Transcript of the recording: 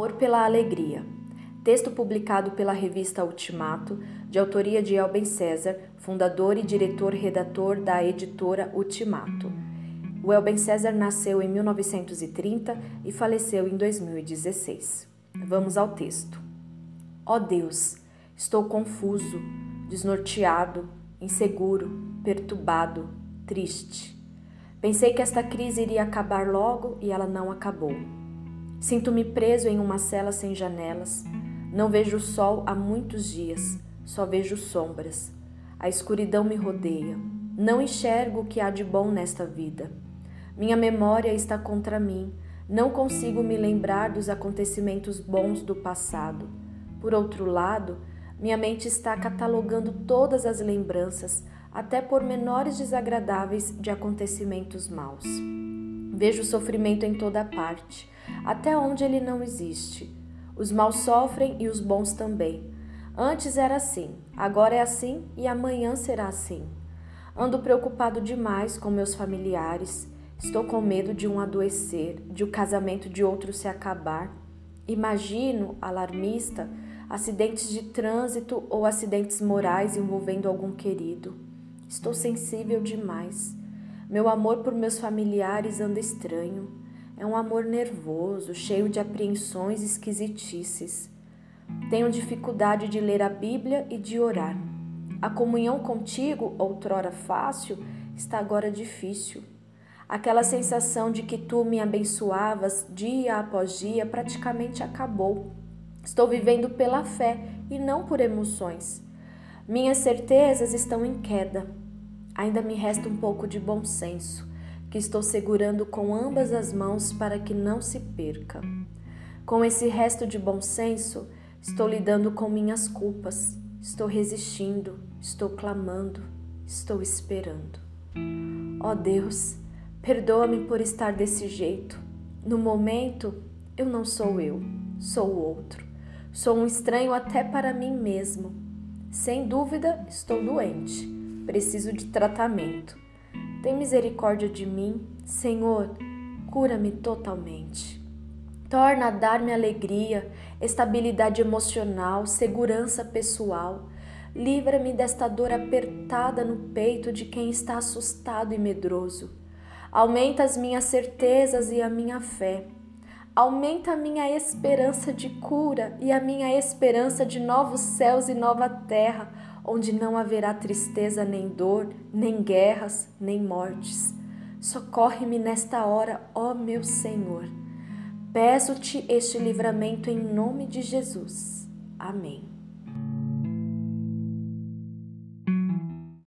Amor pela Alegria. Texto publicado pela revista Ultimato, de autoria de Elben César, fundador e diretor-redator da editora Ultimato. O Elben César nasceu em 1930 e faleceu em 2016. Vamos ao texto. Ó oh Deus, estou confuso, desnorteado, inseguro, perturbado, triste. Pensei que esta crise iria acabar logo e ela não acabou. Sinto-me preso em uma cela sem janelas. Não vejo o sol há muitos dias, só vejo sombras. A escuridão me rodeia. Não enxergo o que há de bom nesta vida. Minha memória está contra mim. Não consigo me lembrar dos acontecimentos bons do passado. Por outro lado, minha mente está catalogando todas as lembranças, até por menores desagradáveis de acontecimentos maus. Vejo sofrimento em toda parte, até onde ele não existe. Os maus sofrem e os bons também. Antes era assim, agora é assim e amanhã será assim. Ando preocupado demais com meus familiares. Estou com medo de um adoecer, de o casamento de outro se acabar. Imagino, alarmista, acidentes de trânsito ou acidentes morais envolvendo algum querido. Estou sensível demais. Meu amor por meus familiares anda estranho. É um amor nervoso, cheio de apreensões esquisitices. Tenho dificuldade de ler a Bíblia e de orar. A comunhão contigo, outrora fácil, está agora difícil. Aquela sensação de que tu me abençoavas dia após dia praticamente acabou. Estou vivendo pela fé e não por emoções. Minhas certezas estão em queda. Ainda me resta um pouco de bom senso, que estou segurando com ambas as mãos para que não se perca. Com esse resto de bom senso, estou lidando com minhas culpas, estou resistindo, estou clamando, estou esperando. Ó oh Deus, perdoa-me por estar desse jeito. No momento, eu não sou eu, sou o outro. Sou um estranho até para mim mesmo. Sem dúvida, estou doente preciso de tratamento. Tem misericórdia de mim, Senhor, cura-me totalmente. Torna a dar-me alegria, estabilidade emocional, segurança pessoal. Livra-me desta dor apertada no peito de quem está assustado e medroso. Aumenta as minhas certezas e a minha fé. Aumenta a minha esperança de cura e a minha esperança de novos céus e nova terra, onde não haverá tristeza, nem dor, nem guerras, nem mortes. Socorre-me nesta hora, ó meu Senhor. Peço-te este livramento em nome de Jesus. Amém.